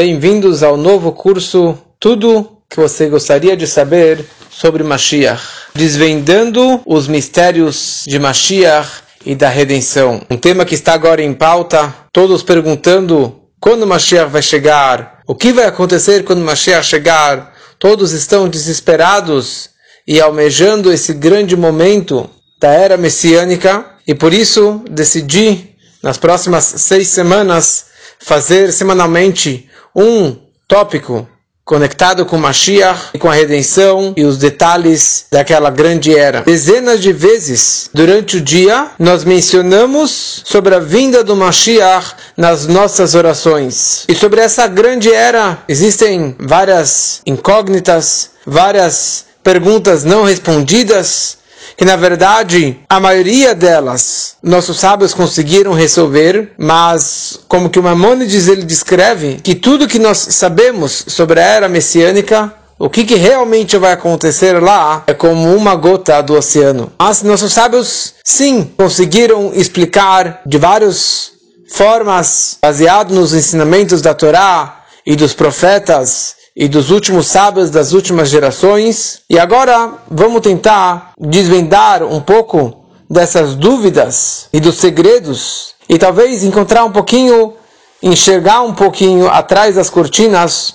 Bem-vindos ao novo curso Tudo que você gostaria de saber sobre Mashiach, desvendando os mistérios de Mashiach e da redenção. Um tema que está agora em pauta, todos perguntando quando Mashiach vai chegar, o que vai acontecer quando Mashiach chegar. Todos estão desesperados e almejando esse grande momento da era messiânica e por isso decidi nas próximas seis semanas fazer semanalmente um tópico conectado com Mashiach e com a redenção e os detalhes daquela grande era. Dezenas de vezes durante o dia nós mencionamos sobre a vinda do Mashiach nas nossas orações. E sobre essa grande era existem várias incógnitas, várias perguntas não respondidas que na verdade a maioria delas nossos sábios conseguiram resolver, mas como que o Maimonides ele descreve que tudo que nós sabemos sobre a era messiânica o que, que, realmente vai acontecer lá é como uma gota do oceano. Mas nossos sábios, sim, conseguiram explicar de várias formas, baseado nos ensinamentos da Torá e dos profetas, e dos últimos sábios das últimas gerações. E agora vamos tentar desvendar um pouco dessas dúvidas e dos segredos e talvez encontrar um pouquinho, enxergar um pouquinho atrás das cortinas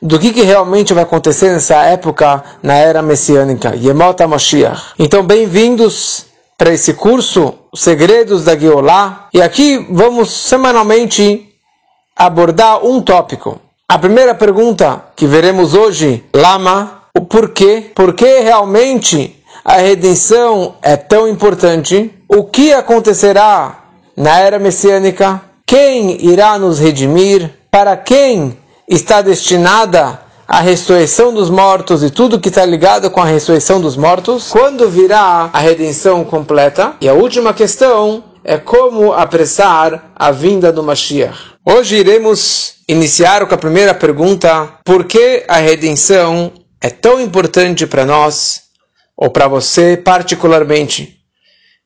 do que, que realmente vai acontecer nessa época, na era messiânica, Yemot HaMashiach. Então, bem-vindos para esse curso, Segredos da Geolá. E aqui vamos semanalmente abordar um tópico. A primeira pergunta que veremos hoje, Lama, o porquê, por que realmente a redenção é tão importante, o que acontecerá na era messiânica, quem irá nos redimir, para quem está destinada a ressurreição dos mortos e tudo que está ligado com a ressurreição dos mortos, quando virá a redenção completa? E a última questão é como apressar a vinda do Mashiach. Hoje iremos iniciar com a primeira pergunta: por que a redenção é tão importante para nós, ou para você particularmente?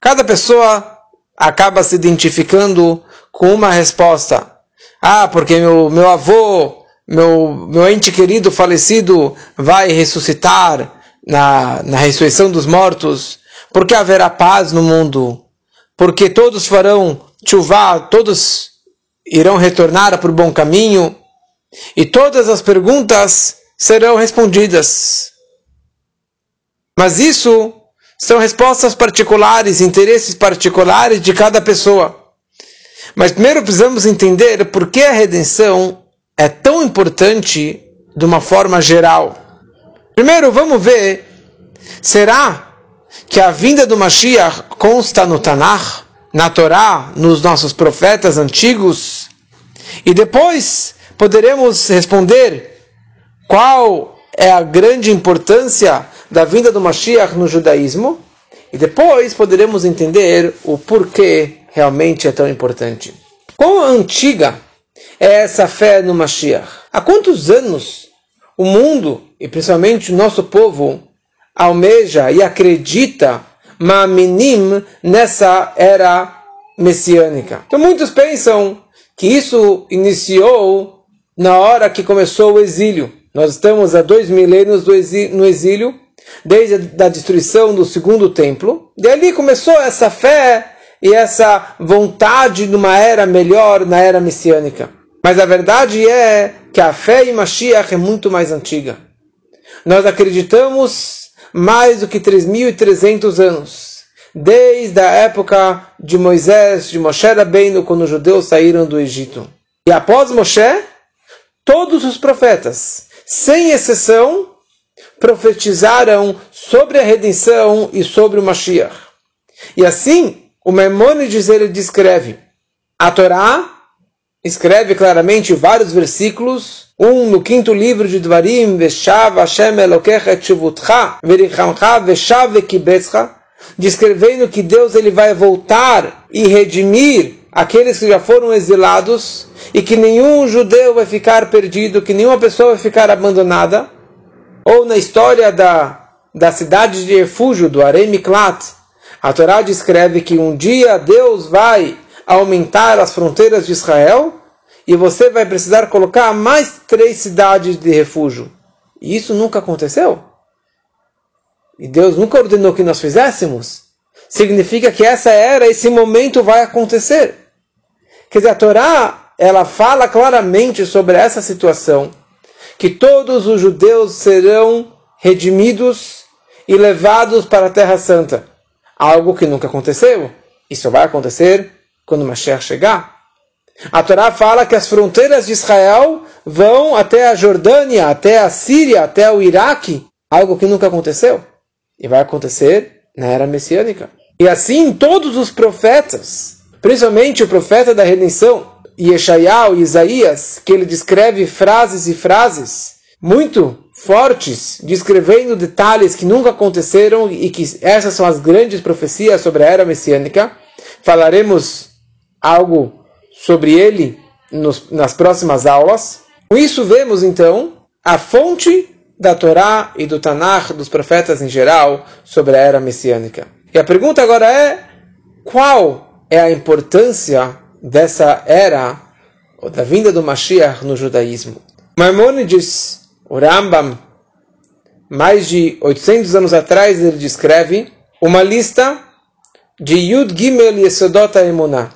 Cada pessoa acaba se identificando com uma resposta. Ah, porque meu, meu avô, meu, meu ente querido falecido vai ressuscitar na, na ressurreição dos mortos. Porque haverá paz no mundo. Porque todos farão chuvá, todos irão retornar para o bom caminho e todas as perguntas serão respondidas. Mas isso são respostas particulares, interesses particulares de cada pessoa. Mas primeiro precisamos entender por que a redenção é tão importante de uma forma geral. Primeiro, vamos ver: será que a vinda do Mashiach consta no Tanakh? Na Torá, nos nossos profetas antigos, e depois poderemos responder qual é a grande importância da vinda do Mashiach no judaísmo, e depois poderemos entender o porquê realmente é tão importante. Quão antiga é essa fé no Mashiach? Há quantos anos o mundo, e principalmente o nosso povo, almeja e acredita Ma'aminim nessa era messiânica. Então muitos pensam que isso iniciou na hora que começou o exílio. Nós estamos há dois milênios no exílio, desde a destruição do segundo templo. E ali começou essa fé e essa vontade de uma era melhor, na era messiânica. Mas a verdade é que a fé em Mashiach é muito mais antiga. Nós acreditamos mais do que 3.300 anos. Desde a época de Moisés, de Moshe Rabbeinu, quando os judeus saíram do Egito. E após Moshe, todos os profetas, sem exceção, profetizaram sobre a redenção e sobre o Mashiach. E assim, o Maimonides ele descreve a Torá escreve claramente vários versículos. Um no quinto livro de Dvarim, Veshav Hashem Elokecha Tshuvutcha, Verichamcha Veshav Vekibetzcha, descrevendo que Deus ele vai voltar e redimir aqueles que já foram exilados e que nenhum judeu vai ficar perdido, que nenhuma pessoa vai ficar abandonada. Ou na história da, da cidade de refúgio, do Arei Miklat, a Torá descreve que um dia Deus vai aumentar as fronteiras de Israel e você vai precisar colocar mais três cidades de refúgio. E isso nunca aconteceu. E Deus nunca ordenou que nós fizéssemos. Significa que essa era, esse momento vai acontecer. Quer dizer, a Torá, ela fala claramente sobre essa situação, que todos os judeus serão redimidos e levados para a Terra Santa. Algo que nunca aconteceu. Isso vai acontecer quando Mashiach chegar. A Torá fala que as fronteiras de Israel vão até a Jordânia, até a Síria, até o Iraque, algo que nunca aconteceu. E vai acontecer na era messiânica. E assim todos os profetas, principalmente o profeta da redenção, Yeshayahu e Isaías, que ele descreve frases e frases muito fortes, descrevendo detalhes que nunca aconteceram e que essas são as grandes profecias sobre a era messiânica. Falaremos algo sobre ele nos, nas próximas aulas. Com isso vemos então a fonte da Torá e do Tanakh, dos profetas em geral, sobre a era messiânica. E a pergunta agora é: qual é a importância dessa era, ou da vinda do Mashiach no judaísmo? Maimonides, o Rambam, mais de 800 anos atrás, ele descreve uma lista de Yud Gimel Yesodot Emunah,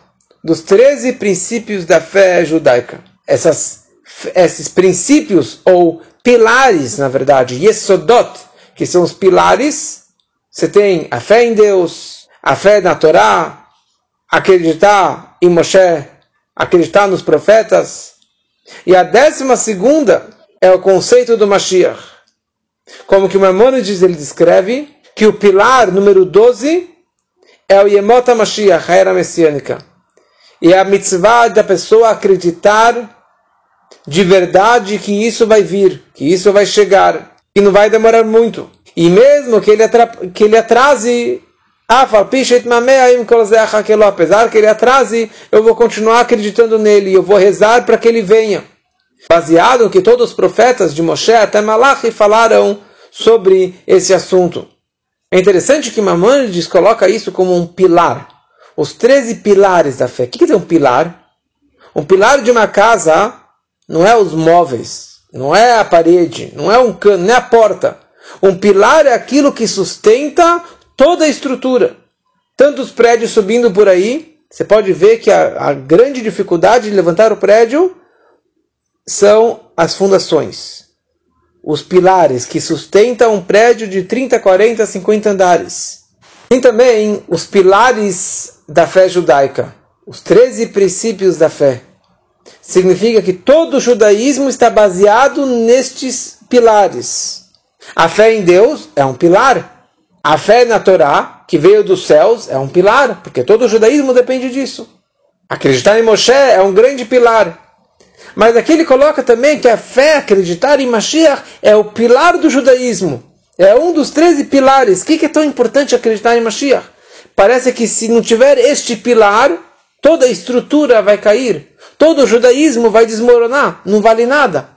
dos 13 princípios da fé judaica. Essas, esses princípios, ou pilares, na verdade, Yesodot, que são os pilares. Você tem a fé em Deus, a fé na Torá, acreditar em Moshe, acreditar nos profetas. E a décima segunda é o conceito do Mashiach. Como que o Maimonides ele descreve que o pilar número 12 é o Yemot Mashiach, a era messiânica. E é a mitzvah da pessoa acreditar de verdade que isso vai vir, que isso vai chegar, e não vai demorar muito. E mesmo que ele, que ele atrase, apesar que ele atrase, eu vou continuar acreditando nele, eu vou rezar para que ele venha. Baseado no que todos os profetas de Moshe até Malachi falaram sobre esse assunto. É interessante que Maimonides coloca isso como um pilar. Os 13 pilares da fé. O que dizer um pilar? Um pilar de uma casa não é os móveis, não é a parede, não é um cano, não é a porta. Um pilar é aquilo que sustenta toda a estrutura. Tantos prédios subindo por aí, você pode ver que a, a grande dificuldade de levantar o prédio são as fundações. Os pilares que sustentam um prédio de 30, 40, 50 andares. Tem também os pilares da fé judaica, os 13 princípios da fé significa que todo o judaísmo está baseado nestes pilares. A fé em Deus é um pilar. A fé na Torá, que veio dos céus, é um pilar, porque todo o judaísmo depende disso. Acreditar em Moshe é um grande pilar. Mas aqui ele coloca também que a fé, acreditar em Mashiach, é o pilar do judaísmo. É um dos 13 pilares. O que é tão importante acreditar em Mashiach? Parece que se não tiver este pilar, toda a estrutura vai cair todo o judaísmo vai desmoronar, não vale nada.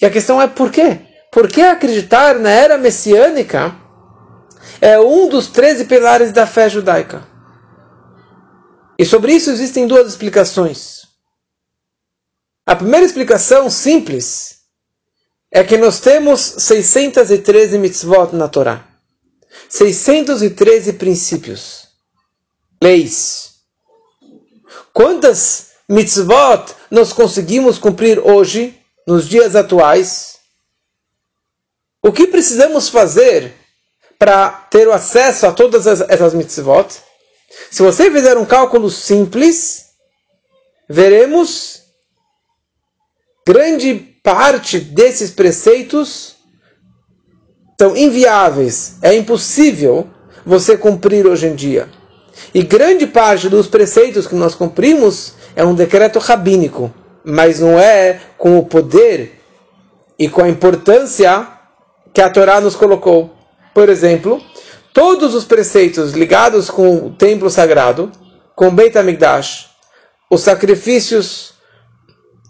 E a questão é por quê? Por que acreditar na era messiânica é um dos 13 pilares da fé judaica? E sobre isso existem duas explicações. A primeira explicação, simples, é que nós temos 613 mitzvot na Torá. 613 princípios, leis. Quantas mitzvot nós conseguimos cumprir hoje, nos dias atuais? O que precisamos fazer para ter o acesso a todas essas mitzvot? Se você fizer um cálculo simples, veremos grande parte desses preceitos são inviáveis, é impossível você cumprir hoje em dia. E grande parte dos preceitos que nós cumprimos é um decreto rabínico, mas não é com o poder e com a importância que a Torá nos colocou. Por exemplo, todos os preceitos ligados com o templo sagrado, com Beit HaMikdash, os sacrifícios,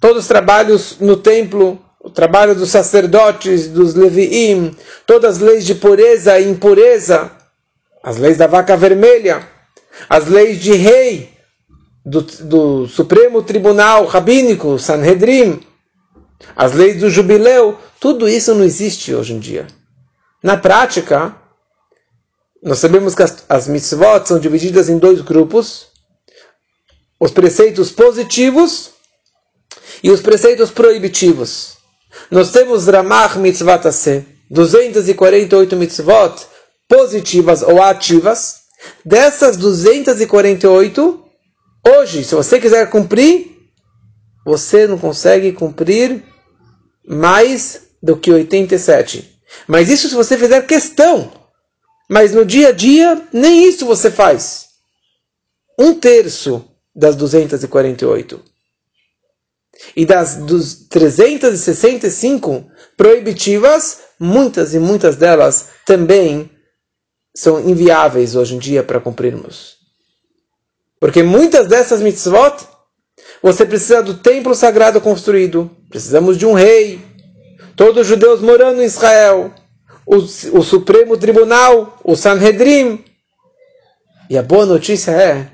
todos os trabalhos no templo, trabalho dos sacerdotes, dos leviim, todas as leis de pureza e impureza, as leis da vaca vermelha, as leis de rei, do, do Supremo Tribunal Rabínico, Sanhedrin, as leis do jubileu, tudo isso não existe hoje em dia. Na prática, nós sabemos que as, as mitzvot são divididas em dois grupos: os preceitos positivos e os preceitos proibitivos. Nós temos Ramach Mitzvot Aseh, 248 mitzvot positivas ou ativas. Dessas 248, hoje, se você quiser cumprir, você não consegue cumprir mais do que 87. Mas isso se você fizer questão. Mas no dia a dia, nem isso você faz. Um terço das 248. E das dos 365 proibitivas, muitas e muitas delas também são inviáveis hoje em dia para cumprirmos. Porque muitas dessas mitzvot, você precisa do templo sagrado construído, precisamos de um rei, todos os judeus morando em Israel, o, o Supremo Tribunal, o Sanhedrin. E a boa notícia é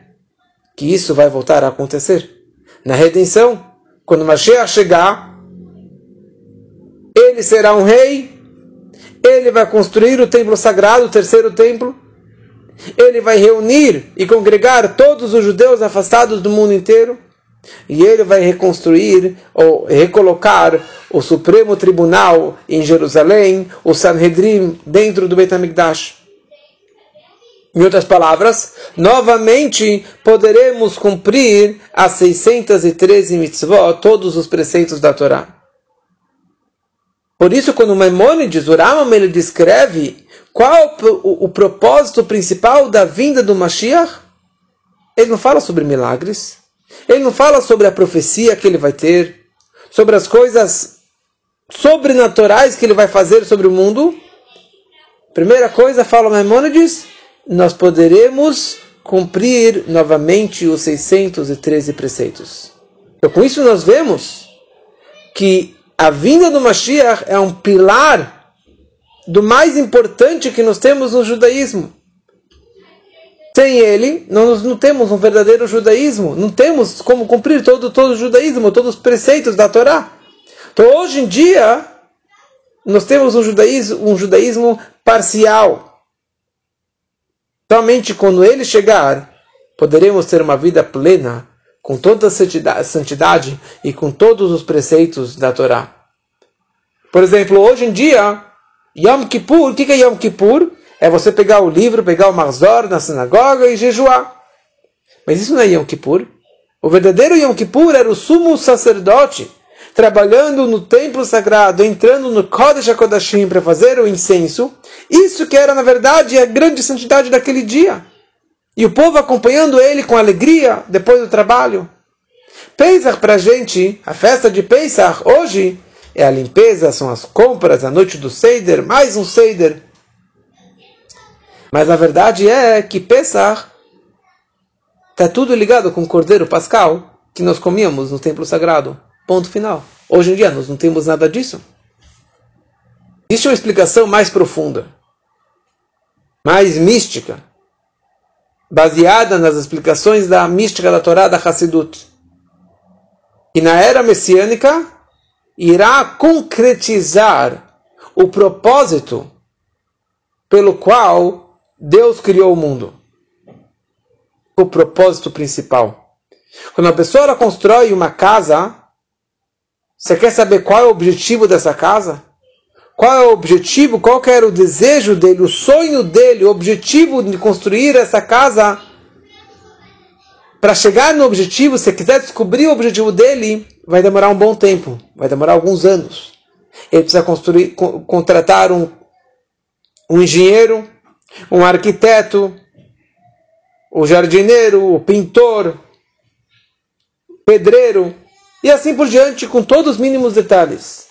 que isso vai voltar a acontecer. Na redenção, quando Mashiach chegar, ele será um rei, ele vai construir o templo sagrado, o terceiro templo, ele vai reunir e congregar todos os judeus afastados do mundo inteiro, e ele vai reconstruir ou recolocar o Supremo Tribunal em Jerusalém, o Sanhedrin dentro do Beit HaMikdash. Em outras palavras, novamente poderemos cumprir as 613 mitzvot, todos os preceitos da Torá. Por isso, quando Maimonides, o Ramam, ele descreve qual o, o, propósito principal da vinda do Mashiach, ele não fala sobre milagres, ele não fala sobre a profecia que ele vai ter, sobre as coisas sobrenaturais que ele vai fazer sobre o mundo. Primeira coisa, fala Maimonides, nós poderemos cumprir novamente os 613 preceitos. Então, com isso, nós vemos que a vinda do Mashiach é um pilar do mais importante que nós temos no judaísmo. Sem ele, nós não temos um verdadeiro judaísmo, não temos como cumprir todo, todo o judaísmo, todos os preceitos da Torá. Então, hoje em dia, nós temos um judaísmo, um judaísmo parcial. Somente quando ele chegar, poderemos ter uma vida plena, com toda a santidade e com todos os preceitos da Torá. Por exemplo, hoje em dia, Yom Kippur, o que é Yom Kippur? É você pegar o livro, pegar o Marzor na sinagoga e jejuar. Mas isso não é Yom Kippur. O verdadeiro Yom Kippur era o sumo sacerdote, trabalhando no templo sagrado, entrando no Kodesh HaKodashim para fazer o incenso, isso que era, na verdade, a grande santidade daquele dia. E o povo acompanhando ele com alegria depois do trabalho. Pesach para a gente, a festa de Pesach, hoje, é a limpeza, são as compras, a noite do Seider, mais um Seider. Mas a verdade é que Pesach está tudo ligado com o Cordeiro Pascal que nós comíamos no templo sagrado. Ponto final. Hoje em dia nós não temos nada disso. Existe uma explicação mais profunda, mais mística, baseada nas explicações da mística da Torá da Hassidut. E na era messiânica irá concretizar o propósito pelo qual Deus criou o mundo. O propósito principal. Quando a pessoa constrói uma casa, você quer saber qual é o objetivo dessa casa? Qual é o objetivo? Qual era o desejo dele, o sonho dele, o objetivo de construir essa casa? Para chegar no objetivo, se quiser descobrir o objetivo dele, vai demorar um bom tempo, vai demorar alguns anos. Ele precisa construir, contratar um, um engenheiro, um arquiteto, o jardineiro, o pintor, pedreiro, e assim por diante, com todos os mínimos detalhes.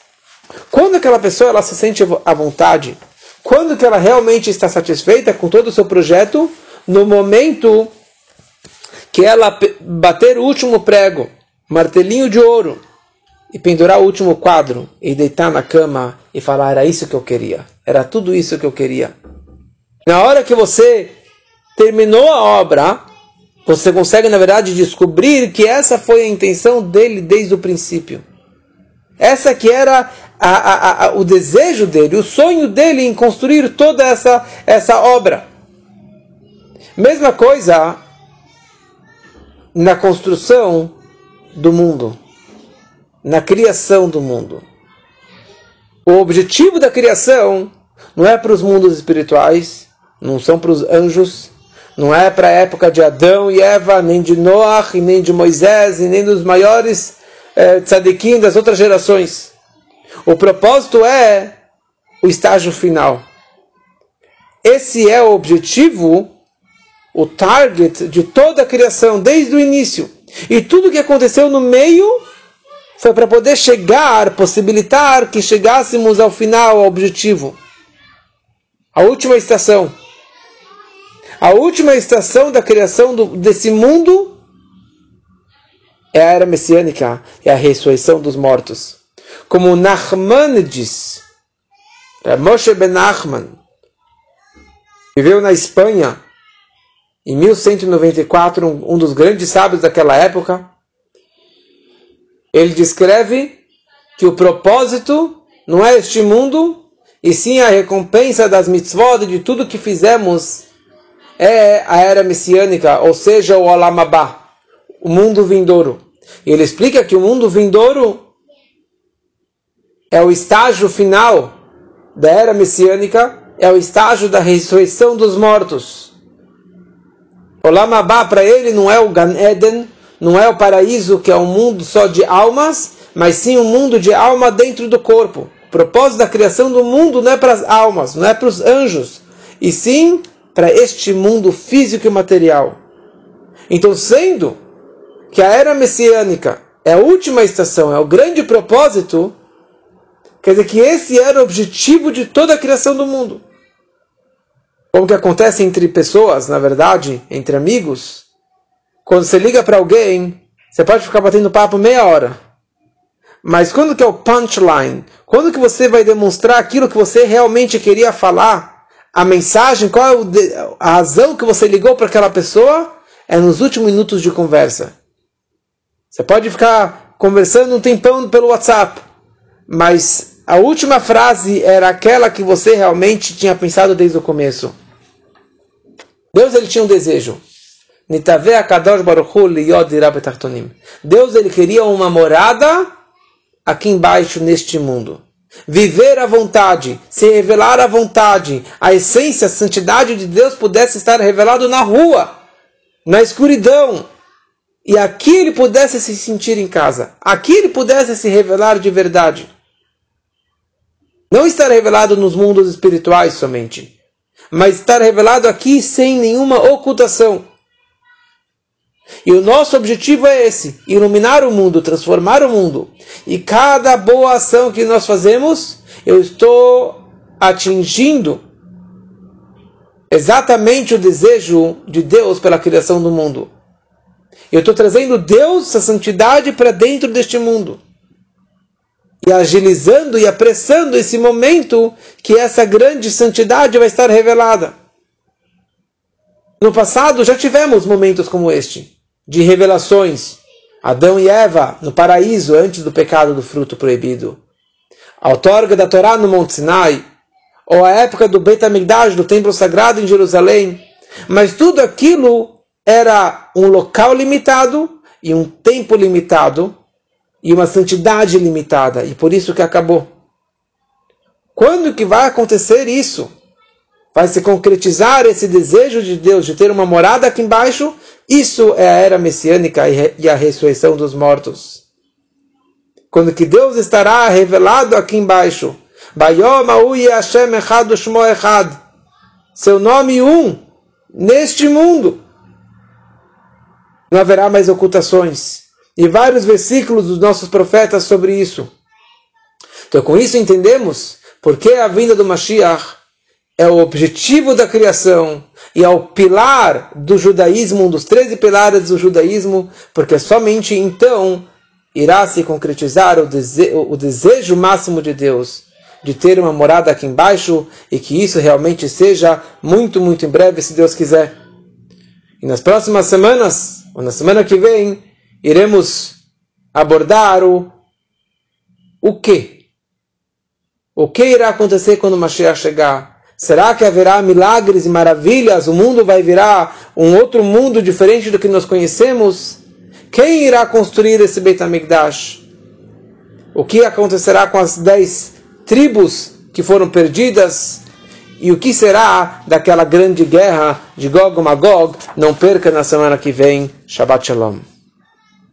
Quando aquela pessoa ela se sente à vontade, quando que ela realmente está satisfeita com todo o seu projeto, no momento que ela bater o último prego, martelinho de ouro, e pendurar o último quadro, e deitar na cama e falar: era isso que eu queria, era tudo isso que eu queria. Na hora que você terminou a obra, você consegue, na verdade, descobrir que essa foi a intenção dele desde o princípio. Essa que era a, a, a, o desejo dele, o sonho dele em construir toda essa, essa obra. Mesma coisa na construção do mundo, na criação do mundo. O objetivo da criação não é para os mundos espirituais, não são para os anjos, não é para a época de Adão e Eva, nem de Noach, nem de Moisés, e nem dos maiores é, tzadikim das outras gerações. O propósito é o estágio final. Esse é o objetivo, o target de toda a criação, desde o início. E tudo que aconteceu no meio foi para poder chegar, possibilitar que chegássemos ao final, ao objetivo. A última estação. A última estação da criação do, desse mundo é a era messiânica, é a ressurreição dos mortos. Como Nachman diz, Moshe Ben Nachman, viveu na Espanha em 1194, um, um dos grandes sábios daquela época. Ele descreve que o propósito não é este mundo, e sim a recompensa das mitzvot de tudo que fizemos é a era messiânica, ou seja, o Olamabá, o mundo vindouro. E ele explica que o mundo vindouro é o estágio final da era messiânica, é o estágio da ressurreição dos mortos. O Olamabá para ele não é o Gan Eden, não é o paraíso que é um mundo só de almas, mas sim um mundo de alma dentro do corpo. O propósito da criação do mundo não é para as almas, não é para os anjos, e sim para este mundo físico e material. Então, sendo que a era messiânica é a última estação, é o grande propósito, quer dizer que esse era o objetivo de toda a criação do mundo. Como que acontece entre pessoas, na verdade, entre amigos, quando você liga para alguém, você pode ficar batendo papo meia hora. Mas quando que é o punchline? Quando que você vai demonstrar aquilo que você realmente queria falar? A mensagem, qual é a razão que você ligou para aquela pessoa, é nos últimos minutos de conversa. Você pode ficar conversando um tempão pelo WhatsApp, mas a última frase era aquela que você realmente tinha pensado desde o começo. Deus ele tinha um desejo. Deus ele queria uma morada aqui embaixo neste mundo viver à vontade, se revelar à vontade, a essência, a santidade de Deus pudesse estar revelado na rua, na escuridão, e aqui ele pudesse se sentir em casa, aqui ele pudesse se revelar de verdade. Não estar revelado nos mundos espirituais somente, mas estar revelado aqui sem nenhuma ocultação. E o nosso objetivo é esse: iluminar o mundo, transformar o mundo. E cada boa ação que nós fazemos, eu estou atingindo exatamente o desejo de Deus pela criação do mundo. Eu estou trazendo Deus, a santidade, para dentro deste mundo. E agilizando e apressando esse momento que essa grande santidade vai estar revelada. No passado já tivemos momentos como este de revelações. Adão e Eva no paraíso antes do pecado do fruto proibido. A outorga da Torá no Monte Sinai, ou a época do Beit HaMikdash, do templo sagrado em Jerusalém. Mas tudo aquilo era um local limitado e um tempo limitado e uma santidade limitada, e por isso que acabou. Quando que vai acontecer isso? Vai se concretizar esse desejo de Deus de ter uma morada aqui embaixo, isso é a era messiânica e a ressurreição dos mortos. Quando que Deus estará revelado aqui embaixo, seu nome um neste mundo. Não haverá mais ocultações. E vários versículos dos nossos profetas sobre isso. Então, com isso entendemos por que a vinda do Mashiach é o objetivo da criação e é o pilar do judaísmo, um dos 13 pilares do judaísmo, porque somente então irá se concretizar o, dese o desejo máximo de Deus de ter uma morada aqui embaixo e que isso realmente seja muito, muito em breve, se Deus quiser. E nas próximas semanas, ou na semana que vem, iremos abordar o o que? O que irá acontecer quando Mashiach chegar? Será que haverá milagres e maravilhas? O mundo vai virar um outro mundo diferente do que nós conhecemos? Quem irá construir esse Beit HaMikdash? O que acontecerá com as dez tribos que foram perdidas? E o que será daquela grande guerra de Gog e Magog? Não perca na semana que vem. Shabbat Shalom.